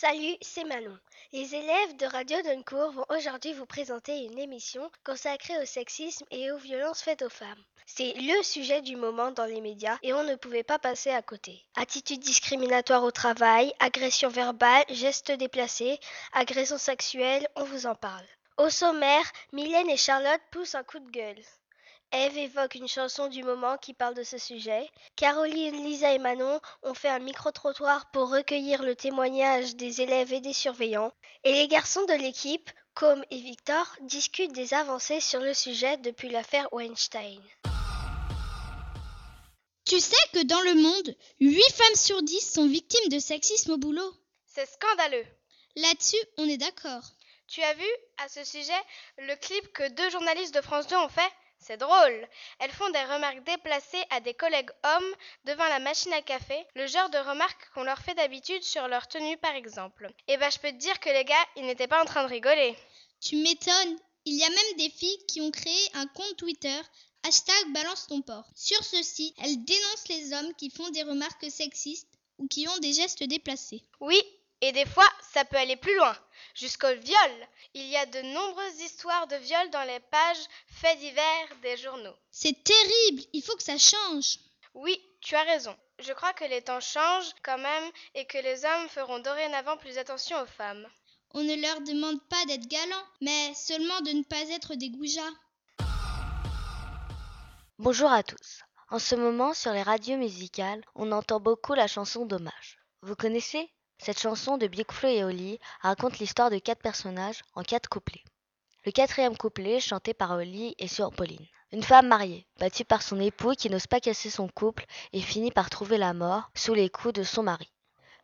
Salut, c'est Manon. Les élèves de Radio Duncourt vont aujourd'hui vous présenter une émission consacrée au sexisme et aux violences faites aux femmes. C'est le sujet du moment dans les médias et on ne pouvait pas passer à côté. Attitudes discriminatoires au travail, agressions verbales, gestes déplacés, agressions sexuelles, on vous en parle. Au sommaire, Mylène et Charlotte poussent un coup de gueule. Eve évoque une chanson du moment qui parle de ce sujet. Caroline, Lisa et Manon ont fait un micro-trottoir pour recueillir le témoignage des élèves et des surveillants. Et les garçons de l'équipe, Com et Victor, discutent des avancées sur le sujet depuis l'affaire Weinstein. Tu sais que dans le monde, 8 femmes sur 10 sont victimes de sexisme au boulot. C'est scandaleux. Là-dessus, on est d'accord. Tu as vu, à ce sujet, le clip que deux journalistes de France 2 ont fait? C'est drôle. Elles font des remarques déplacées à des collègues hommes devant la machine à café, le genre de remarques qu'on leur fait d'habitude sur leur tenue par exemple. Et bah je peux te dire que les gars, ils n'étaient pas en train de rigoler. Tu m'étonnes. Il y a même des filles qui ont créé un compte Twitter hashtag balance ton porc. Sur ceci, elles dénoncent les hommes qui font des remarques sexistes ou qui ont des gestes déplacés. Oui, et des fois, ça peut aller plus loin, jusqu'au viol. Il y a de nombreuses histoires de viol dans les pages faits divers des journaux. C'est terrible, il faut que ça change. Oui, tu as raison. Je crois que les temps changent quand même et que les hommes feront dorénavant plus attention aux femmes. On ne leur demande pas d'être galants, mais seulement de ne pas être des goujats. Bonjour à tous. En ce moment, sur les radios musicales, on entend beaucoup la chanson Dommage. Vous connaissez? Cette chanson de Big Flo et Oli raconte l'histoire de quatre personnages en quatre couplets. Le quatrième couplet, chanté par Oli, est sur Pauline. Une femme mariée, battue par son époux qui n'ose pas casser son couple et finit par trouver la mort sous les coups de son mari.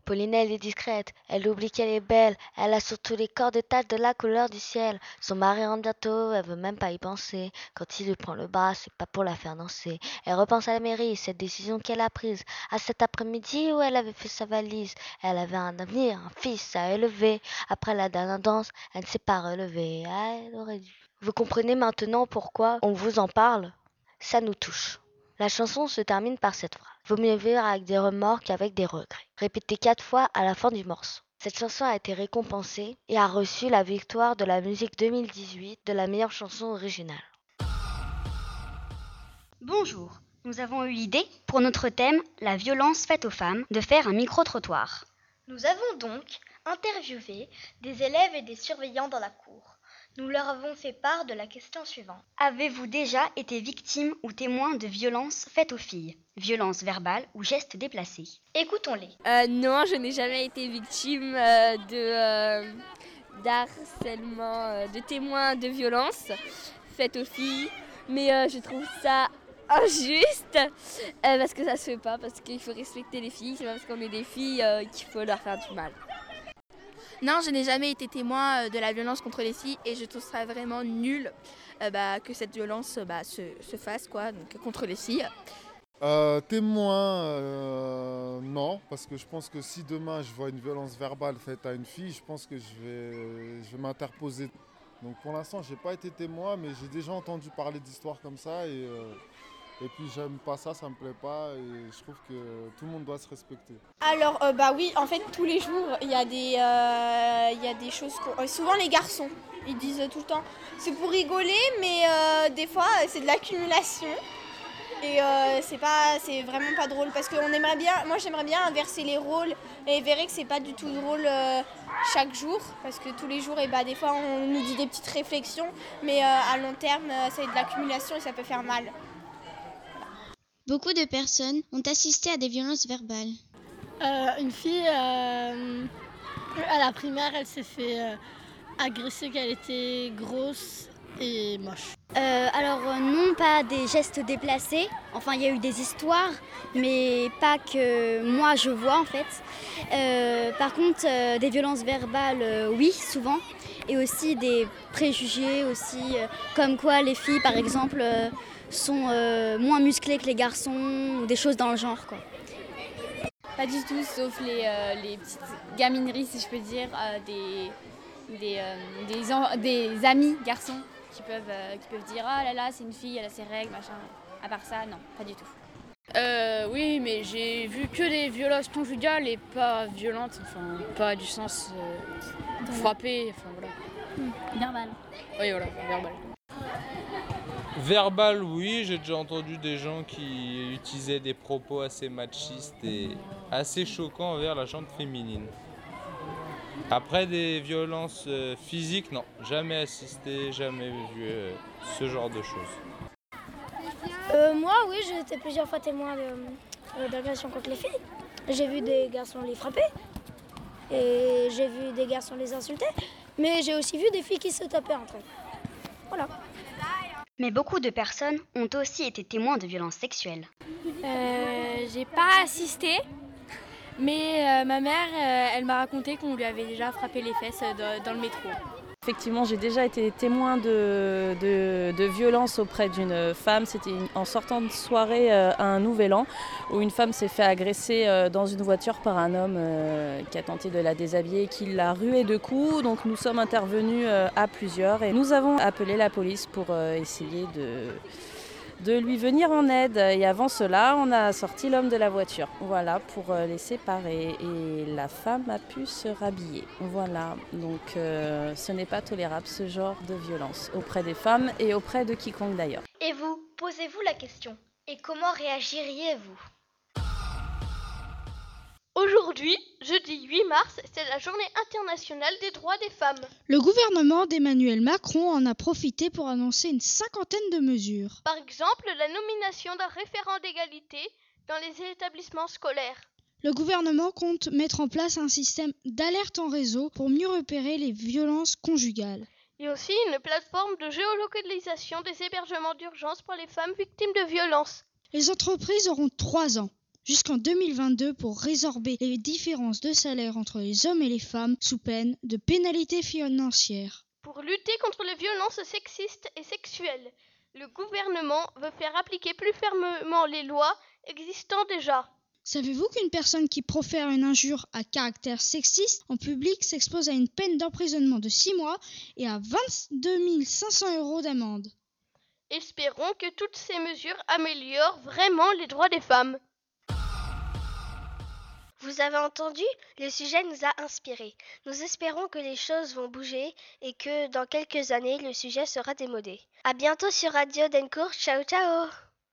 Pauline, elle est discrète, elle oublie qu'elle est belle, elle a surtout les corps de taches de la couleur du ciel. Son mari rentre bientôt, elle veut même pas y penser. Quand il lui prend le bras, c'est pas pour la faire danser. Elle repense à la mairie, cette décision qu'elle a prise. À cet après-midi où elle avait fait sa valise, elle avait un avenir, un fils à élever. Après la dernière danse, elle ne s'est pas relevée. Elle aurait dû. Vous comprenez maintenant pourquoi on vous en parle? Ça nous touche. La chanson se termine par cette phrase. Vaut mieux vivre avec des remords qu'avec des regrets. Répétée quatre fois à la fin du morceau. Cette chanson a été récompensée et a reçu la victoire de la musique 2018 de la meilleure chanson originale. Bonjour, nous avons eu l'idée, pour notre thème, la violence faite aux femmes, de faire un micro-trottoir. Nous avons donc interviewé des élèves et des surveillants dans la cour. Nous leur avons fait part de la question suivante. Avez-vous déjà été victime ou témoin de violences faites aux filles? Violences verbales ou gestes déplacés? Écoutons-les. Euh, non, je n'ai jamais été victime euh, de euh, d'harcèlement, euh, de témoins de violences faites aux filles. Mais euh, je trouve ça injuste euh, parce que ça se fait pas, parce qu'il faut respecter les filles. C'est pas parce qu'on est des filles euh, qu'il faut leur faire du mal. Non, je n'ai jamais été témoin euh, de la violence contre les filles et je trouve ça vraiment nul euh, bah, que cette violence bah, se, se fasse quoi, contre les filles. Euh, témoin, non, parce que je pense que si demain je vois une violence verbale faite à une fille, je pense que je vais, je vais m'interposer. Donc pour l'instant, j'ai pas été témoin, mais j'ai déjà entendu parler d'histoires comme ça et, et puis j'aime pas ça, ça me plaît pas et je trouve que tout le monde doit se respecter. Alors, euh, bah oui, en fait, tous les jours, il y, a des, euh, y a des choses. qu'on- euh, souvent, les garçons, ils disent tout le temps c'est pour rigoler, mais des fois, c'est de l'accumulation. Et c'est pas, c'est vraiment pas drôle parce qu'on aimerait bien, moi j'aimerais bien inverser les rôles et verrait que c'est pas du tout drôle chaque jour parce que tous les jours, et bah des fois on nous dit des petites réflexions, mais à long terme, c'est de l'accumulation et ça peut faire mal. Beaucoup de personnes ont assisté à des violences verbales. Euh, une fille, euh, à la primaire, elle s'est fait euh, agresser qu'elle était grosse et moche. Euh, alors euh, non, pas des gestes déplacés. Enfin, il y a eu des histoires, mais pas que moi je vois en fait. Euh, par contre, des violences verbales, oui, souvent. Et aussi des préjugés aussi, comme quoi les filles, par exemple, sont moins musclées que les garçons, ou des choses dans le genre, quoi. Pas du tout, sauf les, petites gamineries, si je peux dire, des amis garçons qui peuvent, euh, qui peuvent dire Ah là là, c'est une fille, elle a ses règles, machin. À part ça, non, pas du tout. Euh, oui, mais j'ai vu que des violences conjugales et pas violentes, enfin, pas du sens euh, frapper, enfin voilà. Verbal. Oui, voilà, verbal. Verbal, oui, j'ai déjà entendu des gens qui utilisaient des propos assez machistes et assez choquants envers la chambre féminine. Après des violences euh, physiques, non, jamais assisté, jamais vu euh, ce genre de choses. Euh, moi, oui, j'ai été plusieurs fois témoin de- d'agressions contre les filles. J'ai vu des garçons les frapper et j'ai vu des garçons les insulter, mais j'ai aussi vu des filles qui se tapaient entre elles. Voilà. Mais beaucoup de personnes ont aussi été témoins de violences sexuelles. Euh, j'ai pas assisté, mais euh, ma mère, euh, elle m'a raconté qu'on lui avait déjà frappé les fesses euh, dans, le métro. Effectivement, j'ai déjà été témoin de, de, violences auprès d'une femme. C'était en sortant de soirée à un nouvel an où une femme s'est fait agresser dans une voiture par un homme qui a tenté de la déshabiller, qui l'a ruée de coups. Donc nous sommes intervenus à plusieurs et nous avons appelé la police pour essayer de, de lui venir en aide. Et avant cela, on a sorti l'homme de la voiture, voilà, pour euh, les séparer. Et la femme a pu se rhabiller, voilà. Donc euh, ce n'est pas tolérable ce genre de violence auprès des femmes et auprès de quiconque d'ailleurs. Et vous, posez-vous la question. Et comment réagiriez-vous? Aujourd'hui, jeudi 8 mars, c'est la journée internationale des droits des femmes. Le gouvernement d'Emmanuel Macron en a profité pour annoncer une cinquantaine de mesures. Par exemple, la nomination d'un référent d'égalité dans les établissements scolaires. Le gouvernement compte mettre en place un système d'alerte en réseau pour mieux repérer les violences conjugales. Et aussi une plateforme de géolocalisation des hébergements d'urgence pour les femmes victimes de violences. Les entreprises auront trois ans jusqu'en 2022 pour résorber les différences de salaire entre les hommes et les femmes sous peine de pénalités financières. Pour lutter contre les violences sexistes et sexuelles, le gouvernement veut faire appliquer plus fermement les lois existant déjà. Savez-vous qu'une personne qui profère une injure à caractère sexiste en public s'expose à une peine d'emprisonnement de 6 mois et à 22 500 euros d'amende? Espérons que toutes ces mesures améliorent vraiment les droits des femmes. Vous avez entendu? Le sujet nous a inspirés. Nous espérons que les choses vont bouger et que dans quelques années, le sujet sera démodé. À bientôt sur Radio Dencourt. Ciao ciao